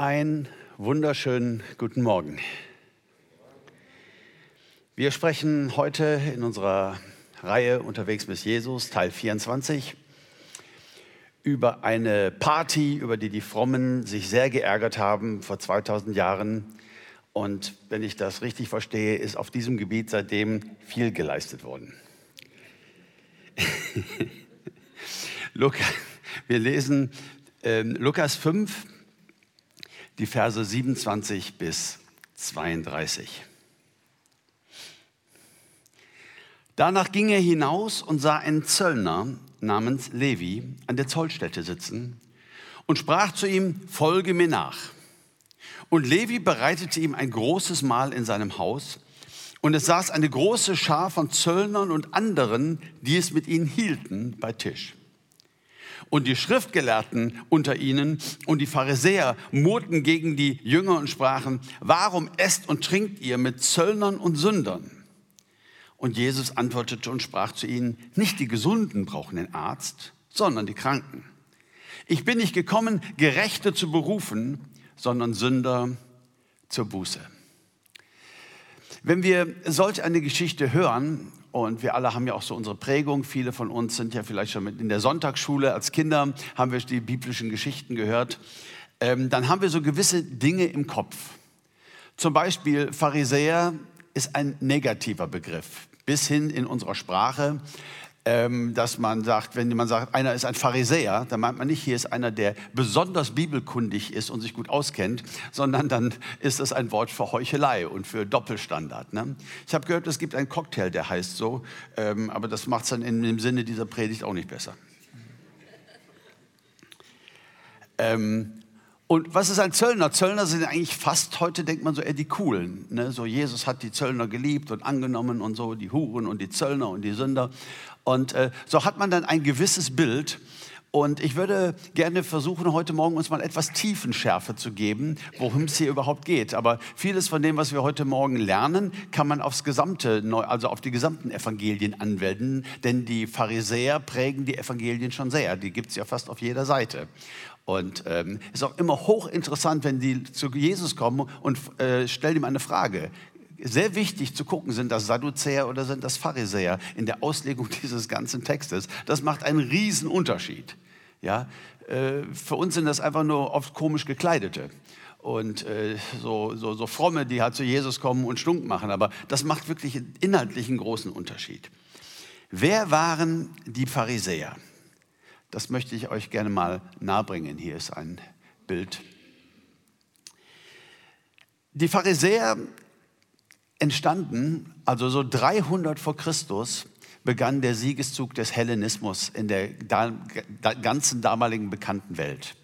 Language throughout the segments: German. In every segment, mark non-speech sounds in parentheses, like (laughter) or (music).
Ein wunderschönen guten Morgen. Wir sprechen heute in unserer Reihe Unterwegs mit Jesus, Teil 24, über eine Party, über die die Frommen sich sehr geärgert haben vor 2000 Jahren. Und wenn ich das richtig verstehe, ist auf diesem Gebiet seitdem viel geleistet worden. (laughs) Wir lesen äh, Lukas 5, die Verse 27 bis 32. Danach ging er hinaus und sah einen Zöllner namens Levi an der Zollstätte sitzen und sprach zu ihm, folge mir nach. Und Levi bereitete ihm ein großes Mahl in seinem Haus, und es saß eine große Schar von Zöllnern und anderen, die es mit ihnen hielten, bei Tisch. Und die Schriftgelehrten unter ihnen und die Pharisäer murrten gegen die Jünger und sprachen, warum esst und trinkt ihr mit Zöllnern und Sündern? Und Jesus antwortete und sprach zu ihnen, nicht die Gesunden brauchen den Arzt, sondern die Kranken. Ich bin nicht gekommen, Gerechte zu berufen, sondern Sünder zur Buße. Wenn wir solch eine Geschichte hören, und wir alle haben ja auch so unsere Prägung. Viele von uns sind ja vielleicht schon mit in der Sonntagsschule als Kinder, haben wir die biblischen Geschichten gehört. Ähm, dann haben wir so gewisse Dinge im Kopf. Zum Beispiel Pharisäer ist ein negativer Begriff, bis hin in unserer Sprache ähm, dass man sagt, wenn man sagt, einer ist ein Pharisäer, dann meint man nicht, hier ist einer, der besonders bibelkundig ist und sich gut auskennt, sondern dann ist es ein Wort für Heuchelei und für Doppelstandard. Ne? Ich habe gehört, es gibt einen Cocktail, der heißt so, ähm, aber das macht es dann dem Sinne dieser Predigt auch nicht besser. Ähm, und was ist ein Zöllner? Zöllner sind eigentlich fast, heute denkt man so eher die Coolen. Ne? So Jesus hat die Zöllner geliebt und angenommen und so, die Huren und die Zöllner und die Sünder. Und äh, so hat man dann ein gewisses Bild. Und ich würde gerne versuchen, heute Morgen uns mal etwas Tiefenschärfe zu geben, worum es hier überhaupt geht. Aber vieles von dem, was wir heute Morgen lernen, kann man aufs gesamte, also auf die gesamten Evangelien anwenden. Denn die Pharisäer prägen die Evangelien schon sehr. Die gibt es ja fast auf jeder Seite. Und es ähm, ist auch immer hochinteressant, wenn die zu Jesus kommen und äh, stellen ihm eine Frage. Sehr wichtig zu gucken, sind das Sadduzäer oder sind das Pharisäer in der Auslegung (laughs) dieses ganzen Textes. Das macht einen riesen Unterschied. Ja, äh, für uns sind das einfach nur oft komisch gekleidete und äh, so, so, so fromme, die halt zu Jesus kommen und stunk machen. Aber das macht wirklich inhaltlich einen großen Unterschied. Wer waren die Pharisäer? Das möchte ich euch gerne mal nahebringen. Hier ist ein Bild. Die Pharisäer entstanden, also so 300 vor Christus, begann der Siegeszug des Hellenismus in der ganzen damaligen bekannten Welt.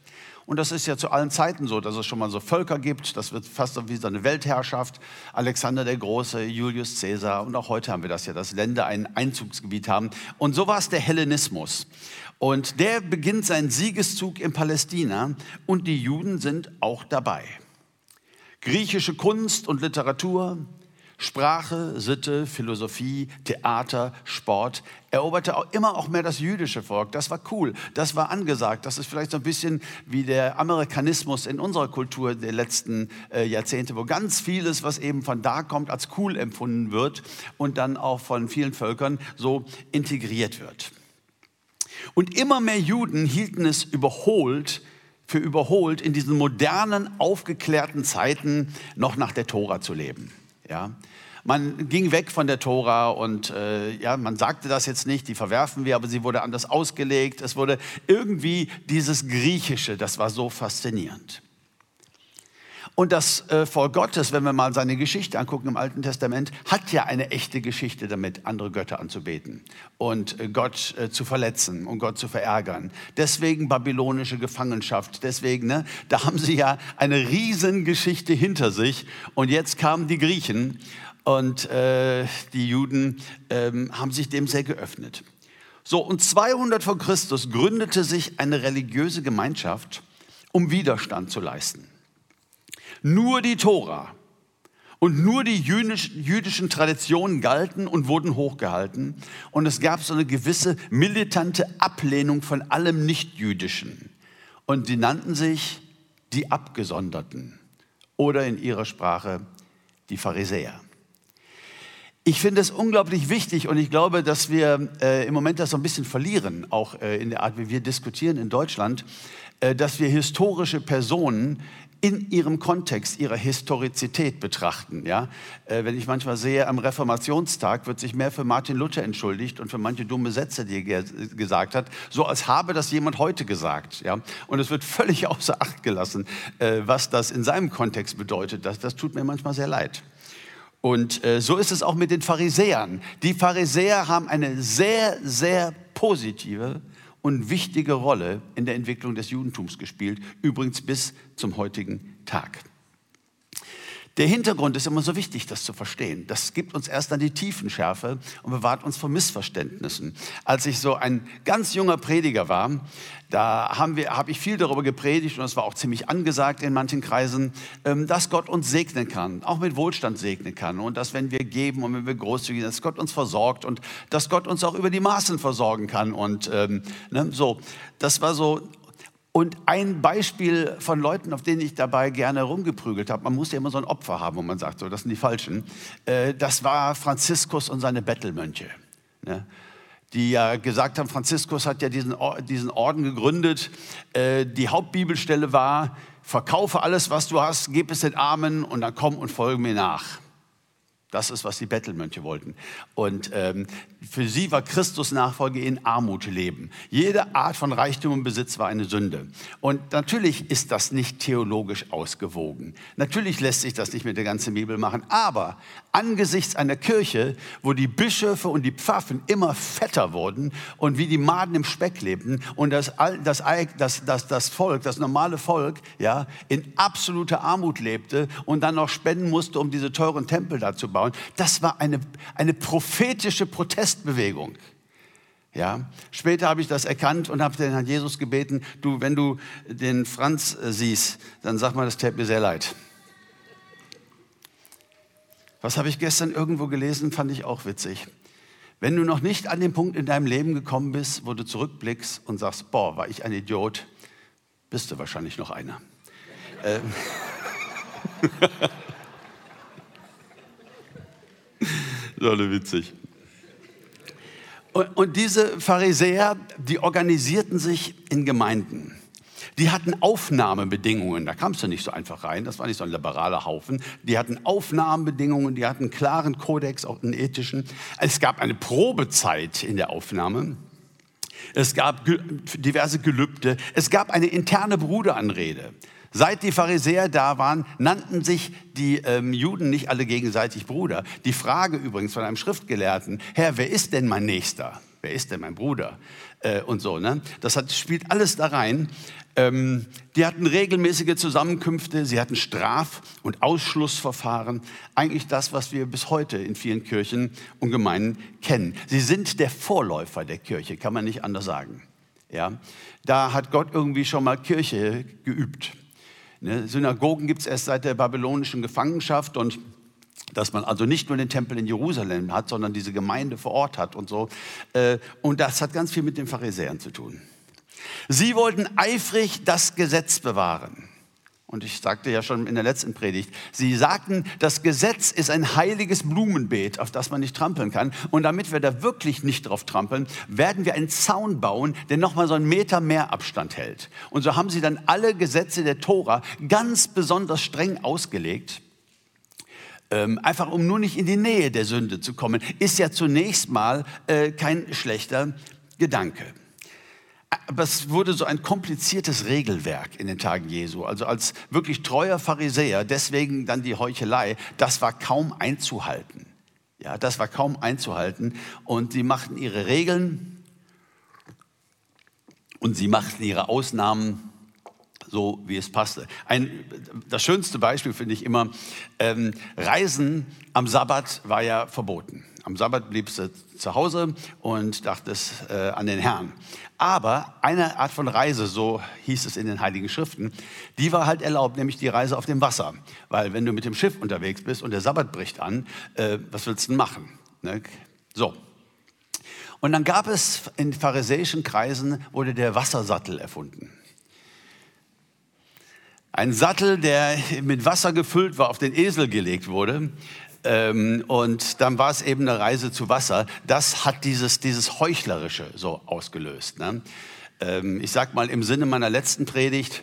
Und das ist ja zu allen Zeiten so, dass es schon mal so Völker gibt. Das wird fast wie so eine Weltherrschaft. Alexander der Große, Julius Caesar. Und auch heute haben wir das ja, dass Länder ein Einzugsgebiet haben. Und so war es der Hellenismus. Und der beginnt seinen Siegeszug in Palästina und die Juden sind auch dabei. Griechische Kunst und Literatur, Sprache, Sitte, Philosophie, Theater, Sport eroberte auch immer auch mehr das jüdische Volk. Das war cool, das war angesagt. Das ist vielleicht so ein bisschen wie der Amerikanismus in unserer Kultur der letzten äh, Jahrzehnte, wo ganz vieles, was eben von da kommt, als cool empfunden wird und dann auch von vielen Völkern so integriert wird. Und immer mehr Juden hielten es überholt, für überholt, in diesen modernen, aufgeklärten Zeiten noch nach der Tora zu leben. Ja? Man ging weg von der Tora und äh, ja, man sagte das jetzt nicht, die verwerfen wir, aber sie wurde anders ausgelegt. Es wurde irgendwie dieses Griechische, das war so faszinierend. Und das äh, Volk Gottes, wenn wir mal seine Geschichte angucken im Alten Testament, hat ja eine echte Geschichte damit, andere Götter anzubeten und äh, Gott äh, zu verletzen und Gott zu verärgern. Deswegen babylonische Gefangenschaft. Deswegen, ne, da haben sie ja eine Riesengeschichte hinter sich. Und jetzt kamen die Griechen und äh, die Juden ähm, haben sich dem sehr geöffnet. So, und 200 vor Christus gründete sich eine religiöse Gemeinschaft, um Widerstand zu leisten. Nur die Tora und nur die jüdischen Traditionen galten und wurden hochgehalten. Und es gab so eine gewisse militante Ablehnung von allem Nichtjüdischen. Und die nannten sich die Abgesonderten oder in ihrer Sprache die Pharisäer. Ich finde es unglaublich wichtig und ich glaube, dass wir äh, im Moment das so ein bisschen verlieren, auch äh, in der Art, wie wir diskutieren in Deutschland, äh, dass wir historische Personen in ihrem Kontext, ihrer Historizität betrachten. Ja? Äh, wenn ich manchmal sehe, am Reformationstag wird sich mehr für Martin Luther entschuldigt und für manche dumme Sätze, die er gesagt hat, so als habe das jemand heute gesagt. Ja? Und es wird völlig (laughs) außer Acht gelassen, äh, was das in seinem Kontext bedeutet. Das, das tut mir manchmal sehr leid. Und äh, so ist es auch mit den Pharisäern. Die Pharisäer haben eine sehr, sehr positive und wichtige Rolle in der Entwicklung des Judentums gespielt, übrigens bis zum heutigen Tag. Der Hintergrund ist immer so wichtig, das zu verstehen. Das gibt uns erst dann die Tiefenschärfe und bewahrt uns vor Missverständnissen. Als ich so ein ganz junger Prediger war, da habe ich viel darüber gepredigt und das war auch ziemlich angesagt in manchen Kreisen, ähm, dass Gott uns segnen kann, auch mit Wohlstand segnen kann und dass wenn wir geben und wenn wir großzügig sind, dass Gott uns versorgt und dass Gott uns auch über die Maßen versorgen kann und ähm, ne, so. Das war so und ein Beispiel von Leuten, auf denen ich dabei gerne rumgeprügelt habe, man muss ja immer so ein Opfer haben, wo man sagt, so, das sind die Falschen, äh, das war Franziskus und seine Bettelmönche. Ne? die ja gesagt haben, Franziskus hat ja diesen, Orden gegründet. Äh, die Hauptbibelstelle war, verkaufe alles, was du hast, gib es den Armen und dann komm und folge mir nach. Das ist, was die Bettelmönche wollten. Und ähm, für sie war Christus Nachfolge in Armut leben. Jede Art von Reichtum und Besitz war eine Sünde. Und natürlich ist das nicht theologisch ausgewogen. Natürlich lässt sich das nicht mit der ganzen Bibel machen. Aber angesichts einer Kirche, wo die Bischöfe und die Pfaffen immer fetter wurden und wie die Maden im Speck lebten und das, das, das, das, das Volk, das normale Volk, ja, in absoluter Armut lebte und dann noch spenden musste, um diese teuren Tempel da zu bauen, anschauen. Das war eine, eine prophetische Protestbewegung. Ja, später habe ich das erkannt und habe den Herrn Jesus gebeten, du, wenn du den Franz äh, siehst, dann sag mal, das täte mir sehr leid. Was habe ich gestern irgendwo gelesen, fand ich auch witzig. Wenn du noch nicht an den Punkt in deinem Leben gekommen bist, wo du zurückblickst und sagst, boah, war ich ein Idiot, bist du wahrscheinlich noch einer. ähm. (laughs) Alle witzig. Und, und diese Pharisäer, die organisierten sich in Gemeinden. Die hatten Aufnahmebedingungen, da kamst du nicht so einfach rein, das war nicht so ein liberaler Haufen. Die hatten Aufnahmebedingungen, die hatten einen klaren Kodex, auch einen ethischen. Es gab eine Probezeit in der Aufnahme. Es gab diverse Gelübde. Es gab eine interne Bruderanrede. Seit die Pharisäer da waren, nannten sich die ähm, Juden nicht alle gegenseitig Bruder. Die Frage übrigens von einem Schriftgelehrten, Herr, wer ist denn mein Nächster? Wer ist denn mein Bruder? Äh, und so, ne? Das hat, spielt alles da rein. Ähm, die hatten regelmäßige Zusammenkünfte, sie hatten Straf- und Ausschlussverfahren. Eigentlich das, was wir bis heute in vielen Kirchen und Gemeinden kennen. Sie sind der Vorläufer der Kirche, kann man nicht anders sagen. Ja? Da hat Gott irgendwie schon mal Kirche geübt. Ne? Synagogen gibt es erst seit der babylonischen Gefangenschaft und dass man also nicht nur den Tempel in Jerusalem hat, sondern diese Gemeinde vor Ort hat und so. Äh, und das hat ganz viel mit den Pharisäern zu tun. Sie wollten eifrig das Gesetz bewahren. Und ich sagte ja schon in der letzten Predigt, sie sagten, das Gesetz ist ein heiliges Blumenbeet, auf das man nicht trampeln kann. Und damit wir da wirklich nicht drauf trampeln, werden wir einen Zaun bauen, der nochmal so einen Meter mehr Abstand hält. Und so haben sie dann alle Gesetze der Tora ganz besonders streng ausgelegt. Ähm, einfach um nur nicht in die Nähe der Sünde zu kommen, ist ja zunächst mal äh, kein schlechter Gedanke aber es wurde so ein kompliziertes Regelwerk in den Tagen Jesu. Also als wirklich treuer Pharisäer, deswegen dann die Heuchelei, das war kaum einzuhalten. Ja, das war kaum einzuhalten. Und sie machten ihre Regeln und sie machten ihre Ausnahmen so, wie es passte. Ein, das schönste Beispiel finde ich immer, ähm, Reisen am Sabbat war ja verboten. Am Sabbat bliebst du zu Hause und dachtest äh, an den Herrn. Aber eine Art von Reise, so hieß es in den Heiligen Schriften, die war halt erlaubt, nämlich die Reise auf dem Wasser. Weil wenn du mit dem Schiff unterwegs bist und der Sabbat bricht an, äh, was willst du denn machen? Ne? So. Und dann gab es in pharisäischen Kreisen, wurde der Wassersattel erfunden. Ein Sattel, der mit Wasser gefüllt war, auf den Esel gelegt wurde. Ähm, und dann war es eben eine Reise zu Wasser. Das hat dieses, dieses Heuchlerische so ausgelöst. Ne? Ähm, ich sag mal im Sinne meiner letzten Predigt,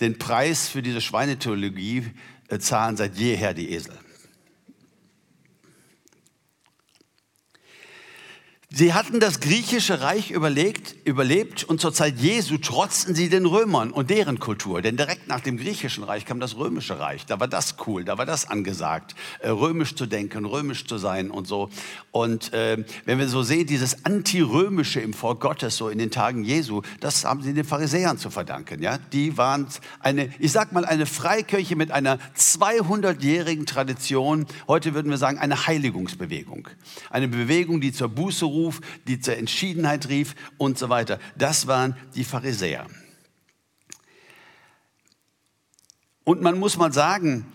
den Preis für diese Schweinetheologie äh, zahlen seit jeher die Esel. Sie hatten das griechische Reich überlegt, überlebt und zur Zeit Jesu trotzten sie den Römern und deren Kultur. Denn direkt nach dem griechischen Reich kam das römische Reich. Da war das cool, da war das angesagt, äh, römisch zu denken, römisch zu sein und so. Und äh, wenn wir so sehen, dieses Antirömische im Volk Gottes so in den Tagen Jesu, das haben sie den Pharisäern zu verdanken. Ja? Die waren eine, ich sag mal, eine Freikirche mit einer 200-jährigen Tradition. Heute würden wir sagen, eine Heiligungsbewegung. Eine Bewegung, die zur Buße ruft Ruf, die zur Entschiedenheit rief und so weiter. Das waren die Pharisäer. Und man muss mal sagen,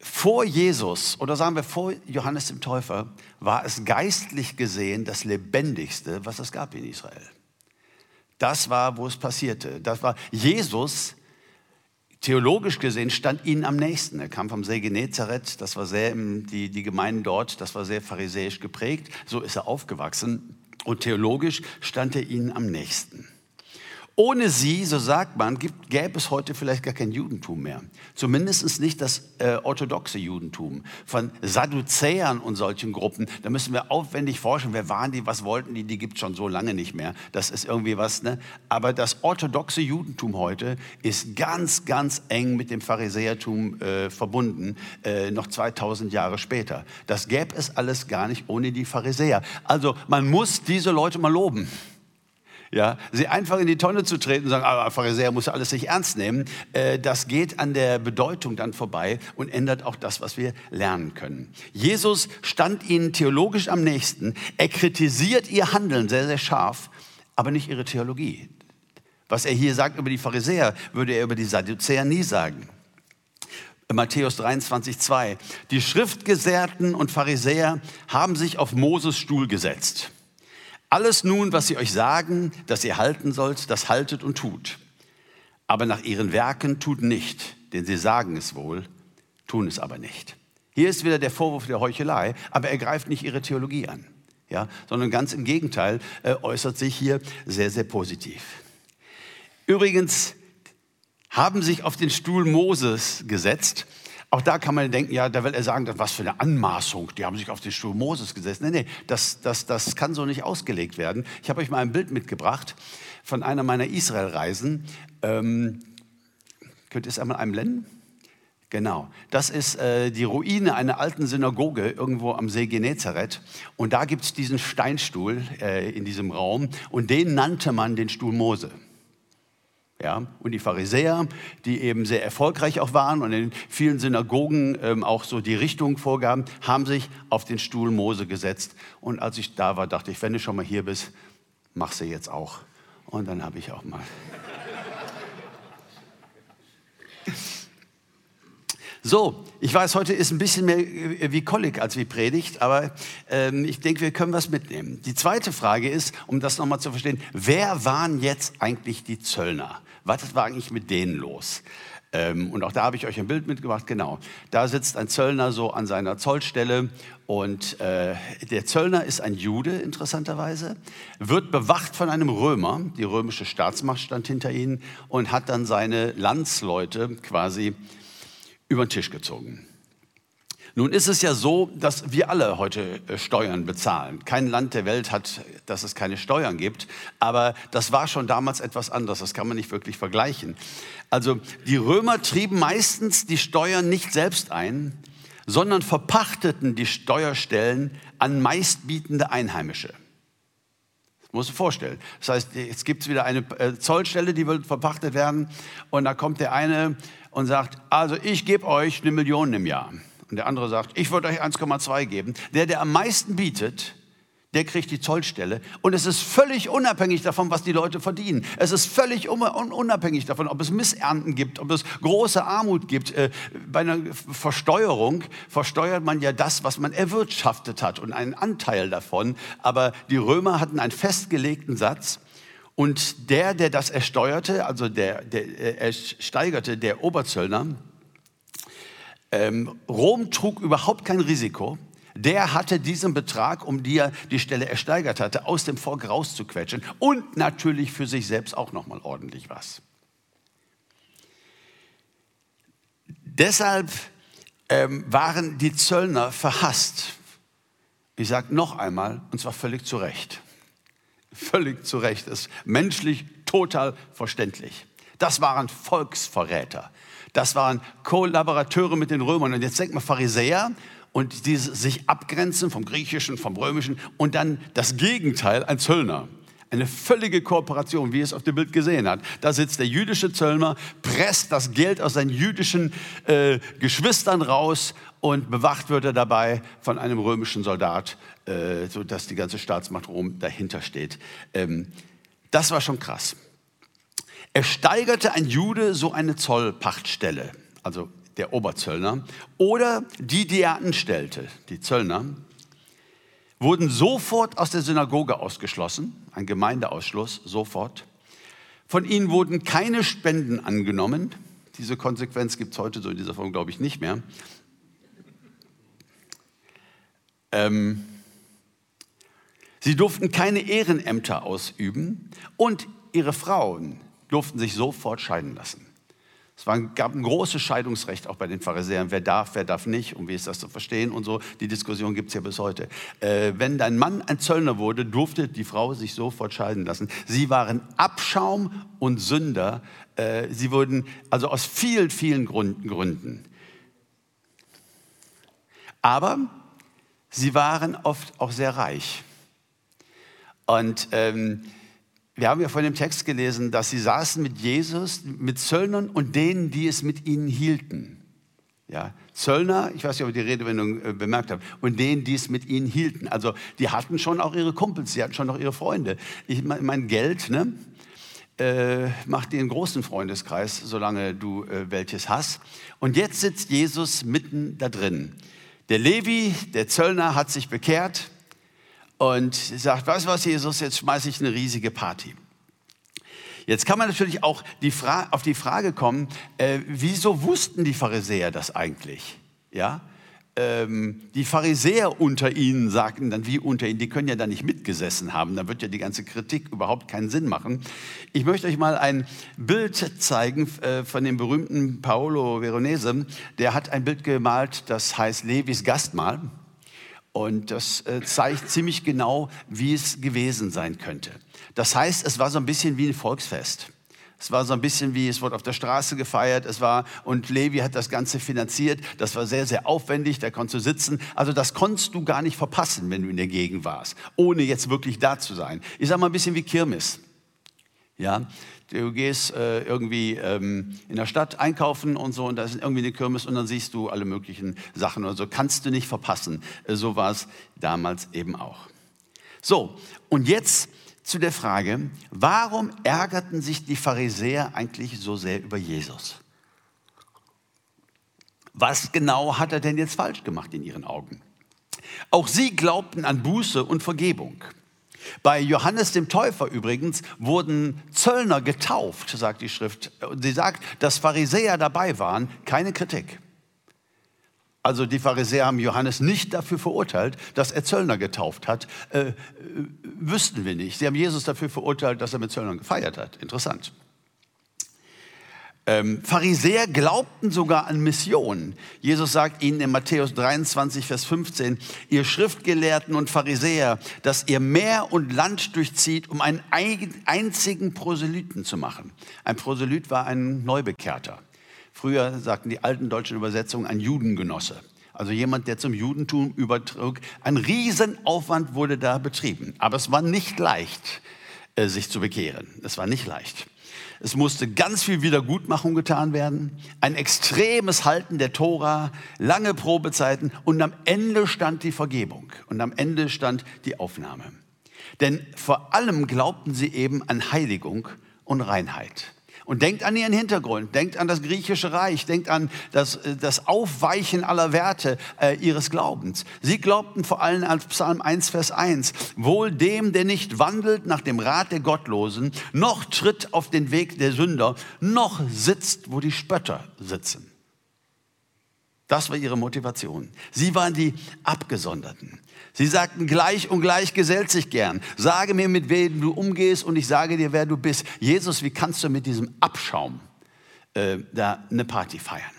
vor Jesus oder sagen wir vor Johannes dem Täufer war es geistlich gesehen das lebendigste, was es gab in Israel. Das war, wo es passierte. Das war Jesus Theologisch gesehen stand ihnen am nächsten. Er kam vom See Genezareth, das war sehr, die, die Gemeinden dort, das war sehr pharisäisch geprägt. So ist er aufgewachsen. Und theologisch stand er ihnen am nächsten. Ohne sie, so sagt man, gibt, gäbe es heute vielleicht gar kein Judentum mehr. Zumindest nicht das äh, orthodoxe Judentum. Von Sadduzäern und solchen Gruppen, da müssen wir aufwendig forschen. Wer waren die, was wollten die? Die gibt es schon so lange nicht mehr. Das ist irgendwie was. Ne? Aber das orthodoxe Judentum heute ist ganz, ganz eng mit dem Pharisäertum äh, verbunden, äh, noch 2000 Jahre später. Das gäbe es alles gar nicht ohne die Pharisäer. Also man muss diese Leute mal loben. Ja, sie einfach in die Tonne zu treten und sagen, aber Pharisäer muss alles nicht ernst nehmen, äh, das geht an der Bedeutung dann vorbei und ändert auch das, was wir lernen können. Jesus stand ihnen theologisch am nächsten. Er kritisiert ihr Handeln sehr, sehr scharf, aber nicht ihre Theologie. Was er hier sagt über die Pharisäer, würde er über die Sadduzäer nie sagen. Matthäus 23, 2. Die Schriftgesehrten und Pharisäer haben sich auf Moses Stuhl gesetzt. Alles nun, was sie euch sagen, dass ihr halten sollt, das haltet und tut. Aber nach ihren Werken tut nicht, denn sie sagen es wohl, tun es aber nicht. Hier ist wieder der Vorwurf der Heuchelei, aber er greift nicht ihre Theologie an, ja, sondern ganz im Gegenteil äh, äußert sich hier sehr, sehr positiv. Übrigens haben sich auf den Stuhl Moses gesetzt auch da kann man denken, ja, da will er sagen, was für eine Anmaßung, die haben sich auf den Stuhl Moses gesetzt. Nee, nee, das, das, das kann so nicht ausgelegt werden. Ich habe euch mal ein Bild mitgebracht von einer meiner Israel-Reisen. Ähm, könnt ihr es einmal einblenden? Genau, das ist äh, die Ruine einer alten Synagoge irgendwo am See Genezareth. Und da gibt es diesen Steinstuhl äh, in diesem Raum und den nannte man den Stuhl Mose. Ja, und die Pharisäer, die eben sehr erfolgreich auch waren und in vielen Synagogen ähm, auch so die Richtung vorgaben, haben sich auf den Stuhl Mose gesetzt. Und als ich da war, dachte ich, wenn du schon mal hier bist, mach sie jetzt auch. Und dann habe ich auch mal. So, ich weiß, heute ist ein bisschen mehr äh, wie Kolleg als wie Predigt, aber ähm, ich denke, wir können was mitnehmen. Die zweite Frage ist, um das nochmal zu verstehen, wer waren jetzt eigentlich die Zöllner? Was war eigentlich mit denen los? Ähm, und auch da habe ich euch ein Bild mitgebracht, genau. Da sitzt ein Zöllner so an seiner Zollstelle und äh, der Zöllner ist ein Jude, interessanterweise, wird bewacht von einem Römer, die römische Staatsmacht stand hinter ihnen und hat dann seine Landsleute quasi über den Tisch gezogen. Nun ist es ja so, dass wir alle heute äh, Steuern bezahlen. Kein Land der Welt hat, dass es keine Steuern gibt, aber das war schon damals etwas anderes. Das kann man nicht wirklich vergleichen. Also die Römer trieben meistens die Steuern nicht selbst ein, sondern verpachteten die Steuerstellen an meistbietende Einheimische. Das musst vorstellen. Das heißt, jetzt gibt es wieder eine äh, Zollstelle, die will verpachtet werden und da kommt der eine und sagt, also ich gebe euch eine Million im Jahr. Und der andere sagt, ich würde euch 1,2 geben. Der, der am meisten bietet, der kriegt die Zollstelle. Und es ist völlig unabhängig davon, was die Leute verdienen. Es ist völlig unabhängig davon, ob es Missernten gibt, ob es große Armut gibt. Äh, bei einer Versteuerung versteuert man ja das, was man erwirtschaftet hat und einen Anteil davon. Aber die Römer hatten einen festgelegten Satz Und der, der das ersteuerte, also der, der ersteigerte, der Oberzöllner, ähm, Rom trug überhaupt kein Risiko. Der hatte diesen Betrag, um die er die Stelle ersteigert hatte, aus dem Volk rauszuquetschen und natürlich für sich selbst auch noch mal ordentlich was. Deshalb ähm, waren die Zöllner verhasst. Ich sage noch einmal, und zwar völlig zu Recht. Völlig zu Recht, ist menschlich total verständlich. Das waren Volksverräter. Das waren Kollaborateure mit den Römern. Und jetzt denkt man Pharisäer und die sich abgrenzen vom Griechischen, vom Römischen und dann das Gegenteil, ein Zöllner. Eine völlige Kooperation, wie es auf dem Bild gesehen hat. Da sitzt der jüdische Zöllner, presst das Geld aus seinen jüdischen äh, Geschwistern raus und bewacht wird er dabei von einem römischen Soldat, äh, sodass die ganze Staatsmacht Rom dahinter steht. Ähm, das war schon krass. Er steigerte ein Jude so eine Zollpachtstelle, also der Oberzöllner, oder die, die er anstellte, die Zöllner, wurden sofort aus der Synagoge ausgeschlossen, ein Gemeindeausschluss, sofort. Von ihnen wurden keine Spenden angenommen. Diese Konsequenz gibt es heute so in dieser Form, glaube ich, nicht mehr. Ähm, sie durften keine Ehrenämter ausüben und ihre Frauen durften sich sofort scheiden lassen. Es war, gab ein großes Scheidungsrecht auch bei den Pharisäern. Wer darf, wer darf nicht und wie ist das zu verstehen und so. Die Diskussion gibt es ja bis heute. Äh, wenn dein Mann ein Zöllner wurde, durfte die Frau sich sofort scheiden lassen. Sie waren Abschaum und Sünder. Äh, sie wurden also aus vielen, vielen Gründen. Aber sie waren oft auch sehr reich. Und ähm, wir haben ja von dem Text gelesen, dass sie saßen mit Jesus, mit Zöllnern und denen, die es mit ihnen hielten. Ja, Zöllner, ich weiß nicht, ob ihr die Redewendung äh, bemerkt habt, und denen, die es mit ihnen hielten. Also die hatten schon auch ihre Kumpels, die hatten schon auch ihre Freunde. Ich mein Geld, ne, äh, macht dir einen großen Freundeskreis, solange du äh, welches hast. Und jetzt sitzt Jesus mitten da drin. Der Levi, der Zöllner, hat sich bekehrt und sagt, weißt du was, Jesus, jetzt schmeiße ich eine riesige Party. Jetzt kann man natürlich auch die auf die Frage kommen, äh, wieso wussten die Pharisäer das eigentlich? Ja? Ähm, die Pharisäer unter ihnen sagten dann, wie unter ihnen, die können ja da nicht mitgesessen haben, dann wird ja die ganze Kritik überhaupt keinen Sinn machen. Ich möchte euch mal ein Bild zeigen äh, von dem berühmten Paolo Veronese. Der hat ein Bild gemalt, das heißt Levis Gastmahl. Und das äh, zeigt ziemlich genau, wie es gewesen sein könnte. Das heißt, es war so ein bisschen wie ein Volksfest. Es war so ein bisschen wie, es wurde auf der Straße gefeiert, es war, und Levi hat das Ganze finanziert. Das war sehr, sehr aufwendig, da konntest du sitzen. Also das konntest du gar nicht verpassen, wenn du in der Gegend warst, ohne jetzt wirklich da zu sein. Ich sag mal ein bisschen wie Kirmes. Ja, Du gehst äh, irgendwie ähm, in der Stadt einkaufen und so und da ist irgendwie eine Kirmes und dann siehst du alle möglichen Sachen oder so. Kannst du nicht verpassen. Äh, so war es damals eben auch. So, und jetzt zu der Frage, warum ärgerten sich die Pharisäer eigentlich so sehr über Jesus? Was genau hat er denn jetzt falsch gemacht in ihren Augen? Auch sie glaubten an Buße und Vergebung. Bei Johannes dem Täufer übrigens wurden Zöllner getauft, sagt die Schrift. Sie sagt, dass Pharisäer dabei waren, keine Kritik. Also die Pharisäer haben Johannes nicht dafür verurteilt, dass er Zöllner getauft hat. Äh, äh, wüssten wir nicht. Sie haben Jesus dafür verurteilt, dass er mit Zöllnern gefeiert hat. Interessant. Ähm, Pharisäer glaubten sogar an Mission. Jesus sagt ihnen in Matthäus 23, Vers 15, ihr Schriftgelehrten und Pharisäer, dass ihr Meer und Land durchzieht, um einen einzigen Proselyten zu machen. Ein Proselyt war ein Neubekehrter. Früher sagten die alten deutschen Übersetzungen ein Judengenosse. Also jemand, der zum Judentum übertrug. Ein Riesenaufwand wurde da betrieben. Aber es war nicht leicht, äh, sich zu bekehren. Es war nicht leicht. Es musste ganz viel Wiedergutmachung getan werden, ein extremes Halten der Tora, lange Probezeiten und am Ende stand die Vergebung und am Ende stand die Aufnahme. Denn vor allem glaubten sie eben an Heiligung und Reinheit. Und denkt an ihren Hintergrund, denkt an das griechische Reich, denkt an das, äh, das Aufweichen aller Werte äh, ihres Glaubens. Sie glaubten vor allem als Psalm 1, Vers 1, wohl dem, der nicht wandelt nach dem Rat der Gottlosen, noch tritt auf den Weg der Sünder, noch sitzt, wo die Spötter sitzen. Das war ihre Motivation. Sie waren die Abgesonderten. Sie sagten, gleich und gleich gesellt sich gern. Sage mir, mit wem du umgehst und ich sage dir, wer du bist. Jesus, wie kannst du mit diesem Abschaum äh, da eine Party feiern?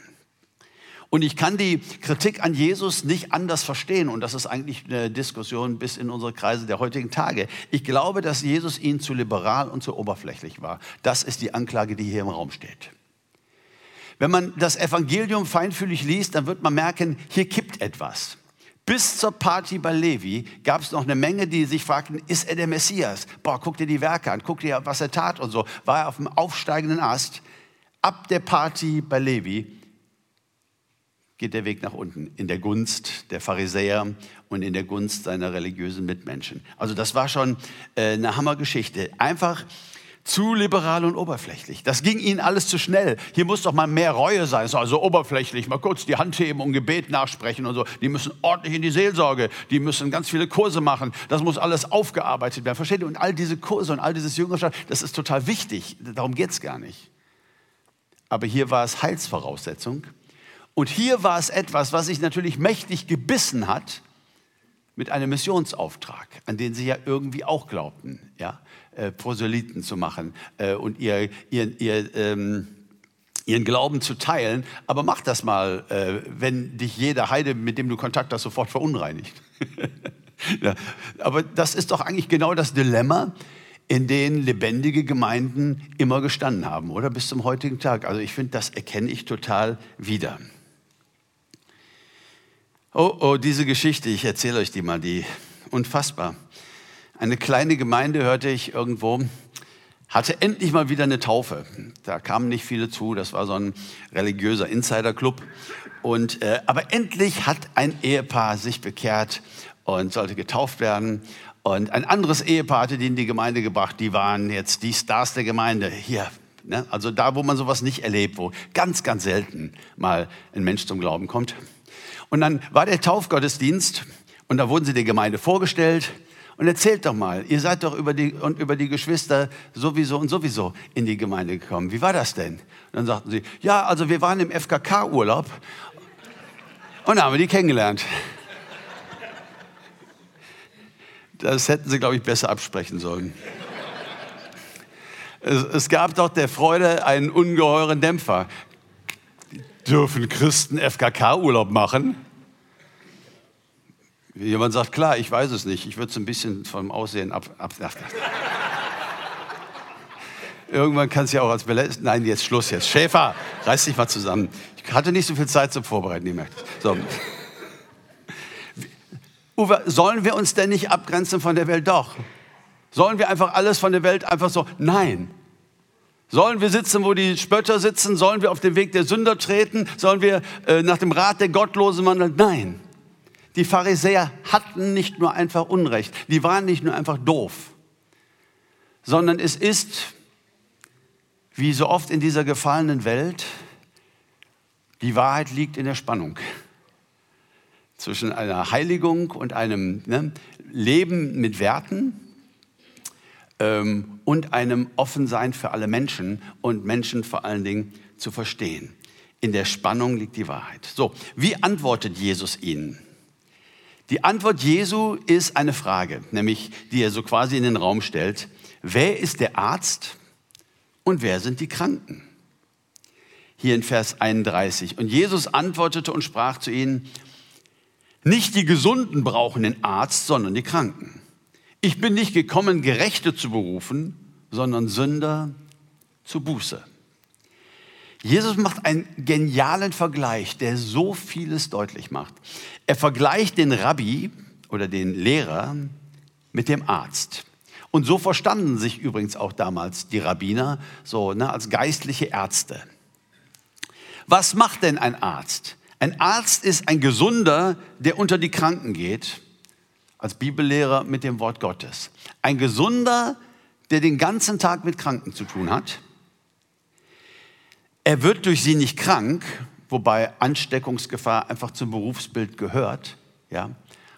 Und ich kann die Kritik an Jesus nicht anders verstehen. Und das ist eigentlich eine Diskussion bis in unsere Kreise der heutigen Tage. Ich glaube, dass Jesus ihnen zu liberal und zu oberflächlich war. Das ist die Anklage, die hier im Raum steht. Wenn man das Evangelium feinfühlig liest, dann wird man merken, hier kippt etwas. Bis zur Party bei Levi gab es noch eine Menge, die sich fragten, ist er der Messias? Boah, guck dir die Werke an, guck dir, was er tat und so. War er auf dem aufsteigenden Ast? Ab der Party bei Levi geht der Weg nach unten, in der Gunst der Pharisäer und in der Gunst seiner religiösen Mitmenschen. Also das war schon äh, eine Hammergeschichte. Einfach zu liberal und oberflächlich. Das ging ihnen alles zu schnell. Hier muss doch mal mehr Reue sein. Also oberflächlich, mal kurz die Hand heben und Gebet nachsprechen und so. Die müssen ordentlich in die Seelsorge, die müssen ganz viele Kurse machen. Das muss alles aufgearbeitet werden. Versteht ihr? Und all diese Kurse und all dieses Jüngerschaft, das ist total wichtig. Darum geht es gar nicht. Aber hier war es Heilsvoraussetzung. Und hier war es etwas, was sich natürlich mächtig gebissen hat mit einem Missionsauftrag, an den sie ja irgendwie auch glaubten. Ja? Äh, Proselyten zu machen äh, und ihr, ihr, ihr, ähm, ihren Glauben zu teilen. Aber mach das mal, äh, wenn dich jeder Heide, mit dem du Kontakt hast, sofort verunreinigt. (laughs) ja, aber das ist doch eigentlich genau das Dilemma, in dem lebendige Gemeinden immer gestanden haben, oder bis zum heutigen Tag. Also ich finde, das erkenne ich total wieder. Oh, oh, diese Geschichte, ich erzähle euch die mal, die unfassbar. Eine kleine Gemeinde, hörte ich irgendwo, hatte endlich mal wieder eine Taufe. Da kamen nicht viele zu, das war so ein religiöser Insiderclub. Und, äh, aber endlich hat ein Ehepaar sich bekehrt und sollte getauft werden. Und ein anderes Ehepaar hatte die in die Gemeinde gebracht. Die waren jetzt die Stars der Gemeinde. Hier, ne? also da, wo man sowas nicht erlebt, wo ganz, ganz selten mal ein Mensch zum Glauben kommt. Und dann war der Taufgottesdienst und da wurden sie der Gemeinde vorgestellt. Und erzählt doch mal, ihr seid doch über die, und über die Geschwister sowieso und sowieso in die Gemeinde gekommen. Wie war das denn? Und dann sagten sie, ja, also wir waren im FKK-Urlaub und haben die kennengelernt. Das hätten sie, glaube ich, besser absprechen sollen. Es, es gab doch der Freude einen ungeheuren Dämpfer. Dürfen Christen FKK-Urlaub machen? Jemand sagt, klar, ich weiß es nicht. Ich würde es ein bisschen vom Aussehen ab. ab, ab. Irgendwann kann es ja auch als Belästigung. Nein, jetzt Schluss jetzt. Schäfer, reiß dich mal zusammen. Ich hatte nicht so viel Zeit zum Vorbereiten, ihr merkt. So. Uwe, sollen wir uns denn nicht abgrenzen von der Welt? Doch. Sollen wir einfach alles von der Welt einfach so? Nein. Sollen wir sitzen, wo die Spötter sitzen? Sollen wir auf den Weg der Sünder treten? Sollen wir äh, nach dem Rat der Gottlosen wandeln? Nein. Die Pharisäer hatten nicht nur einfach Unrecht, die waren nicht nur einfach doof, sondern es ist, wie so oft in dieser gefallenen Welt, die Wahrheit liegt in der Spannung zwischen einer Heiligung und einem ne, Leben mit Werten ähm, und einem Offensein für alle Menschen und Menschen vor allen Dingen zu verstehen. In der Spannung liegt die Wahrheit. So, wie antwortet Jesus ihnen? Die Antwort Jesu ist eine Frage, nämlich die er so quasi in den Raum stellt. Wer ist der Arzt und wer sind die Kranken? Hier in Vers 31. Und Jesus antwortete und sprach zu ihnen, nicht die Gesunden brauchen den Arzt, sondern die Kranken. Ich bin nicht gekommen, Gerechte zu berufen, sondern Sünder zu Buße. Jesus macht einen genialen Vergleich, der so vieles deutlich macht. Er vergleicht den Rabbi oder den Lehrer mit dem Arzt. Und so verstanden sich übrigens auch damals die Rabbiner so ne, als geistliche Ärzte. Was macht denn ein Arzt? Ein Arzt ist ein Gesunder, der unter die Kranken geht, als Bibellehrer mit dem Wort Gottes. Ein Gesunder, der den ganzen Tag mit Kranken zu tun hat Er wird durch sie nicht krank, wobei Ansteckungsgefahr einfach zum Berufsbild gehört. Ja?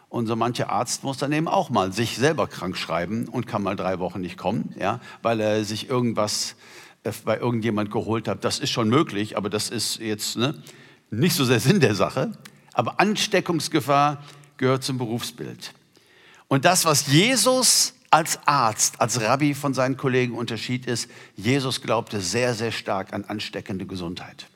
Und so mancher Arzt muss dann eben auch mal sich selber krank schreiben und kann mal drei Wochen nicht kommen, ja? weil er sich irgendwas äh, bei irgendjemand geholt hat. Das ist schon möglich, aber das ist jetzt ne, nicht so der Sinn der Sache. Aber Ansteckungsgefahr gehört zum Berufsbild. Und das, was Jesus als Arzt, als Rabbi von seinen Kollegen unterschied, ist, Jesus glaubte sehr, sehr stark an ansteckende Gesundheit.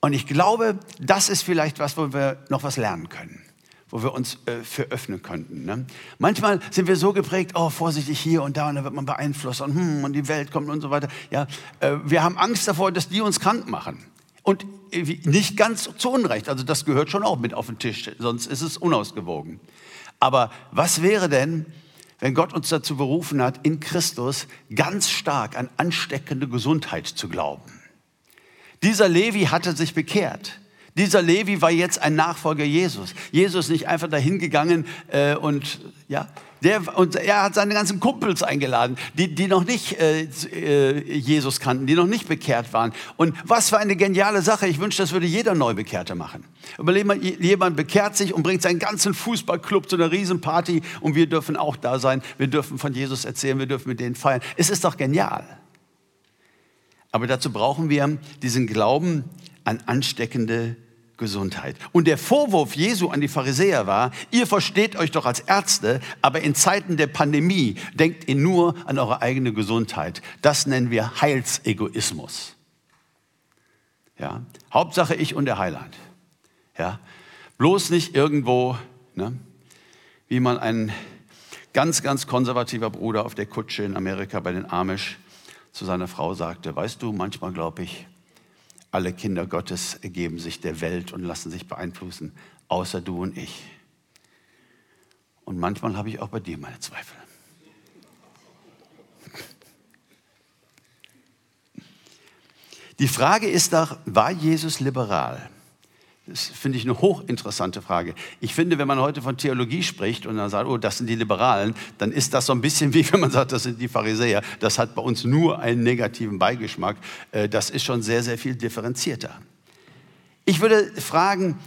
Und ich glaube, das ist vielleicht was, wo wir noch was lernen können, wo wir uns äh, für öffnen könnten. Ne? Manchmal sind wir so geprägt, oh, vorsichtig hier und da, und da wird man beeinflusst und, hm, und die Welt kommt und so weiter. Ja, äh, wir haben Angst davor, dass die uns krank machen. Und äh, nicht ganz zu Unrecht, also das gehört schon auch mit auf den Tisch, sonst ist es unausgewogen. Aber was wäre denn, wenn Gott uns dazu berufen hat, in Christus ganz stark an ansteckende Gesundheit zu glauben? Dieser Levi hatte sich bekehrt. Dieser Levi war jetzt ein Nachfolger Jesus. Jesus ist nicht einfach dahin gegangen äh, und ja, der, und er hat seine ganzen Kumpels eingeladen, die, die noch nicht äh, äh, Jesus kannten, die noch nicht bekehrt waren. Und was für eine geniale Sache. Ich wünsche, das würde jeder Neubekehrte machen. Überleg mal, jemand bekehrt sich und bringt seinen ganzen Fußballclub zu einer Riesenparty und wir dürfen auch da sein. Wir dürfen von Jesus erzählen, wir dürfen mit denen feiern. Es ist doch genial. Aber dazu brauchen wir diesen Glauben an ansteckende Gesundheit. Und der Vorwurf Jesu an die Pharisäer war, ihr versteht euch doch als Ärzte, aber in Zeiten der Pandemie denkt ihr nur an eure eigene Gesundheit. Das nennen wir Heilsegoismus. Ja? Hauptsache ich und der Heiland. Ja? Bloß nicht irgendwo, ne? wie man ein ganz, ganz konservativer Bruder auf der Kutsche in Amerika bei den Amish zu seiner Frau sagte, weißt du, manchmal glaube ich, alle Kinder Gottes ergeben sich der Welt und lassen sich beeinflussen, außer du und ich. Und manchmal habe ich auch bei dir meine Zweifel. Die Frage ist doch, war Jesus liberal? Das finde ich eine hochinteressante Frage. Ich finde, wenn man heute von Theologie spricht und dann sagt, oh, das sind die Liberalen, dann ist das so ein bisschen (laughs) wie wenn man sagt, das sind die Pharisäer. Das hat bei uns nur einen negativen Beigeschmack. Äh, das ist schon sehr, sehr viel differenzierter. Ich würde fragen,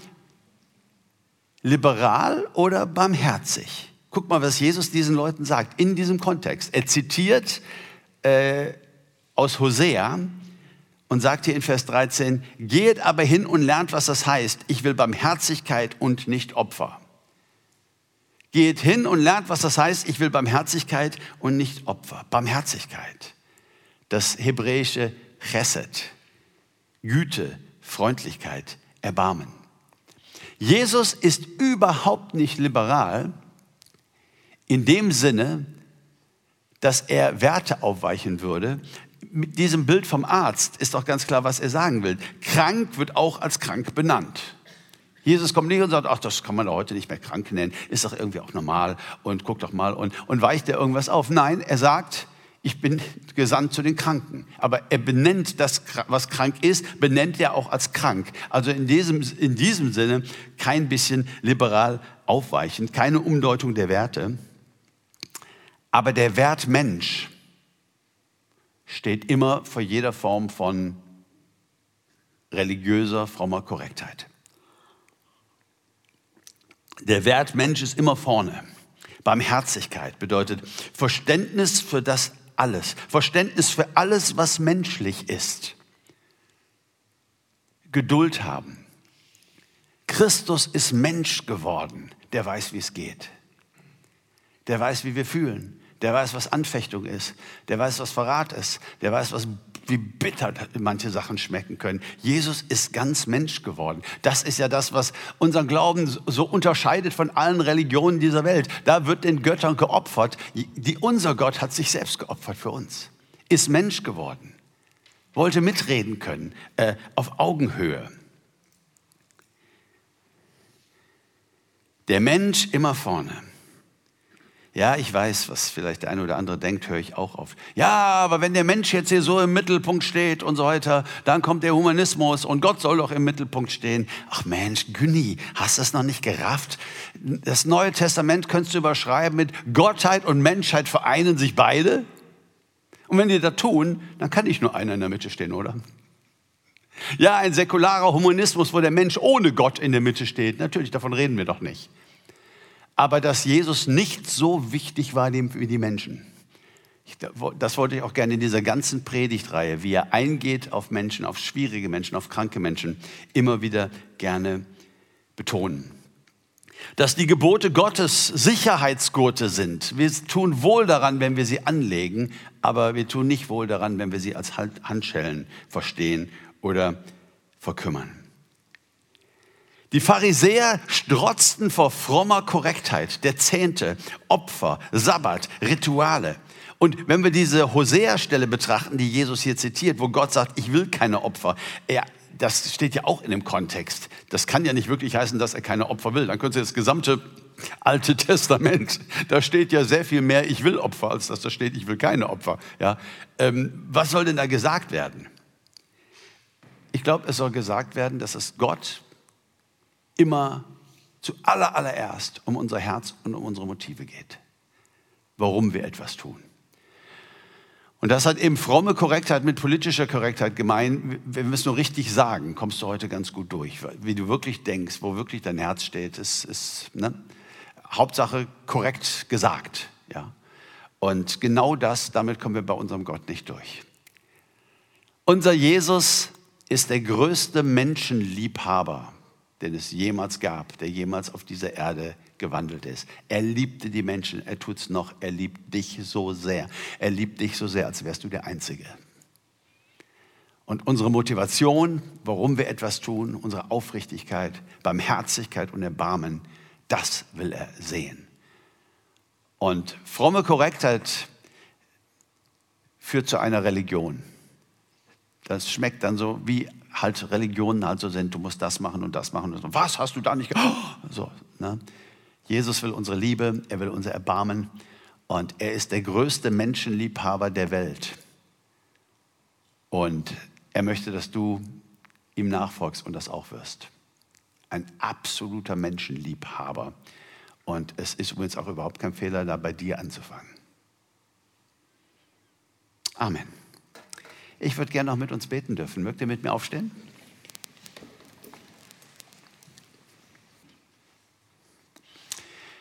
liberal oder barmherzig? Guck mal, was Jesus diesen Leuten sagt in diesem Kontext. Er zitiert äh, aus Hosea, und sagt hier in Vers 13, geht aber hin und lernt, was das heißt. Ich will Barmherzigkeit und nicht Opfer. Geht hin und lernt, was das heißt. Ich will Barmherzigkeit und nicht Opfer. Barmherzigkeit. Das hebräische Chesed. Güte, Freundlichkeit, Erbarmen. Jesus ist überhaupt nicht liberal in dem Sinne, dass er Werte aufweichen würde, mit diesem Bild vom Arzt ist doch ganz klar, was er sagen will. Krank wird auch als krank benannt. Jesus kommt nicht und sagt, ach, das kann man heute nicht mehr krank nennen, ist doch irgendwie auch normal und guck doch mal und, und weicht er irgendwas auf. Nein, er sagt, ich bin gesandt zu den Kranken. Aber er benennt das, was krank ist, benennt er auch als krank. Also in diesem, in diesem Sinne kein bisschen liberal aufweichend, keine Umdeutung der Werte. Aber der Wert Mensch, steht immer vor jeder Form von religiöser, frommer Korrektheit. Der Wert Mensch ist immer vorne. Barmherzigkeit bedeutet Verständnis für das alles, Verständnis für alles, was menschlich ist. Geduld haben. Christus ist Mensch geworden, der weiß, wie es geht. Der weiß, wie wir fühlen der weiß, was Anfechtung ist, der weiß, was Verrat ist, der weiß, was, wie bitter manche Sachen schmecken können. Jesus ist ganz Mensch geworden. Das ist ja das, was unseren Glauben so unterscheidet von allen Religionen dieser Welt. Da wird den Göttern geopfert. Die, unser Gott hat sich selbst geopfert für uns, ist Mensch geworden, wollte mitreden können, äh, auf Augenhöhe. Der Mensch immer vorne. Ja, ich weiß, was vielleicht der eine oder andere denkt, höre ich auch auf. Ja, aber wenn der Mensch jetzt hier so im Mittelpunkt steht und so weiter, dann kommt der Humanismus und Gott soll doch im Mittelpunkt stehen. Ach Mensch, Günni, hast du das noch nicht gerafft? Das Neue Testament könntest du überschreiben mit Gottheit und Menschheit vereinen sich beide. Und wenn die das tun, dann kann nicht nur einer in der Mitte stehen, oder? Ja, ein säkularer Humanismus, wo der Mensch ohne Gott in der Mitte steht, natürlich, davon reden wir doch nicht. Aber dass Jesus nicht so wichtig war wie die Menschen. Das wollte ich auch gerne in dieser ganzen Predigtreihe, wie er eingeht auf Menschen, auf schwierige Menschen, auf kranke Menschen, immer wieder gerne betonen. Dass die Gebote Gottes Sicherheitsgurte sind. Wir tun wohl daran, wenn wir sie anlegen, aber wir tun nicht wohl daran, wenn wir sie als Handschellen verstehen oder verkümmern. Die Pharisäer strotzten vor frommer Korrektheit, der Zehnte, Opfer, Sabbat, Rituale. Und wenn wir diese Hosea-Stelle betrachten, die Jesus hier zitiert, wo Gott sagt, ich will keine Opfer, er, das steht ja auch in dem Kontext. Das kann ja nicht wirklich heißen, dass er keine Opfer will. Dann könnte das gesamte Alte Testament, (laughs) da steht ja sehr viel mehr, ich will Opfer, als dass da steht, ich will keine Opfer. Ja? Ähm, was soll denn da gesagt werden? Ich glaube, es soll gesagt werden, dass es Gott immer zu aller, allererst um unser Herz und um unsere Motive geht, warum wir etwas tun. Und das hat eben fromme Korrektheit mit politischer Korrektheit gemeint. Wenn wir es nur richtig sagen, kommst du heute ganz gut durch. Wie du wirklich denkst, wo wirklich dein Herz steht, ist, ist ne? Hauptsache korrekt gesagt. Ja? Und genau das, damit kommen wir bei unserem Gott nicht durch. Unser Jesus ist der größte Menschenliebhaber, den es jemals gab, der jemals auf dieser Erde gewandelt ist. Er liebte die Menschen, er tut es noch, er liebt dich so sehr. Er liebt dich so sehr, als wärst du der Einzige. Und unsere Motivation, warum wir etwas tun, unsere Aufrichtigkeit, Barmherzigkeit und Erbarmen, das will er sehen. Und fromme Korrektheit führt zu einer Religion. Das schmeckt dann so, wie halt Religionen halt so sind. Du musst das machen und das machen. Und so. Was hast du da nicht gemacht? So, ne? Jesus will unsere Liebe, er will unser Erbarmen und er ist der größte Menschenliebhaber der Welt. Und er möchte, dass du ihm nachfolgst und das auch wirst. Ein absoluter Menschenliebhaber. Und es ist übrigens auch überhaupt kein Fehler, da bei dir anzufangen. Amen. Ich würde gerne noch mit uns beten dürfen. Mögt ihr mit mir aufstehen?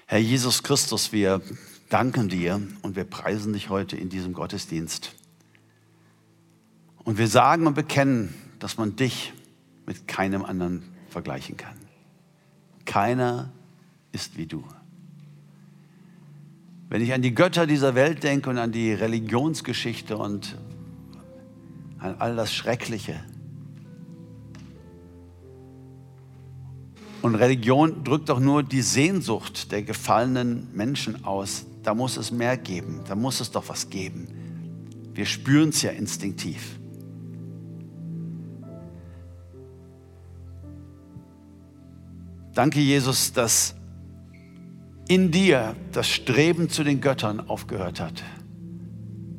Herr Jesus Christus, wir danken dir und wir preisen dich heute in diesem Gottesdienst. Und wir sagen und bekennen, dass man dich mit keinem anderen vergleichen kann. Keiner ist wie du. Wenn ich an die Götter dieser Welt denke und an die Religionsgeschichte und an all das Schreckliche, Und Religion drückt doch nur die Sehnsucht der gefallenen Menschen aus. Da muss es mehr geben, da muss es doch was geben. Wir spüren es ja instinktiv. Danke, Jesus, dass in dir das Streben zu den Göttern aufgehört hat,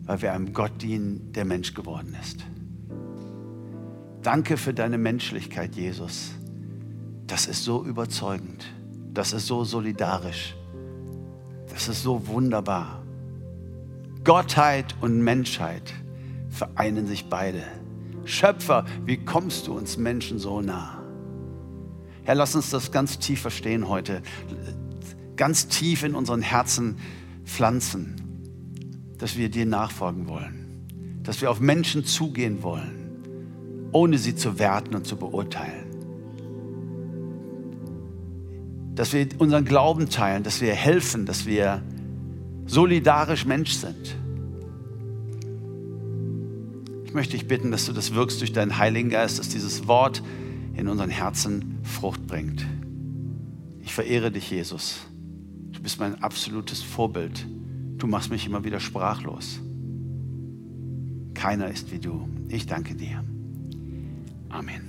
weil wir einem Gott dienen, der Mensch geworden ist. Danke für deine Menschlichkeit, Jesus. Das ist so überzeugend. Das ist so solidarisch. Das ist so wunderbar. Gottheit und Menschheit vereinen sich beide. Schöpfer, wie kommst du uns Menschen so nah? Herr, lass uns das ganz tief verstehen heute, ganz tief in unseren Herzen pflanzen, dass wir dir nachfolgen wollen, dass wir auf Menschen zugehen wollen, ohne sie zu werten und zu beurteilen dass wir unseren Glauben teilen, dass wir helfen, dass wir solidarisch Mensch sind. Ich möchte dich bitten, dass du das wirkst durch deinen Heiligen Geist, dass dieses Wort in unseren Herzen Frucht bringt. Ich verehre dich, Jesus. Du bist mein absolutes Vorbild. Du machst mich immer wieder sprachlos. Keiner ist wie du. Ich danke dir. Amen.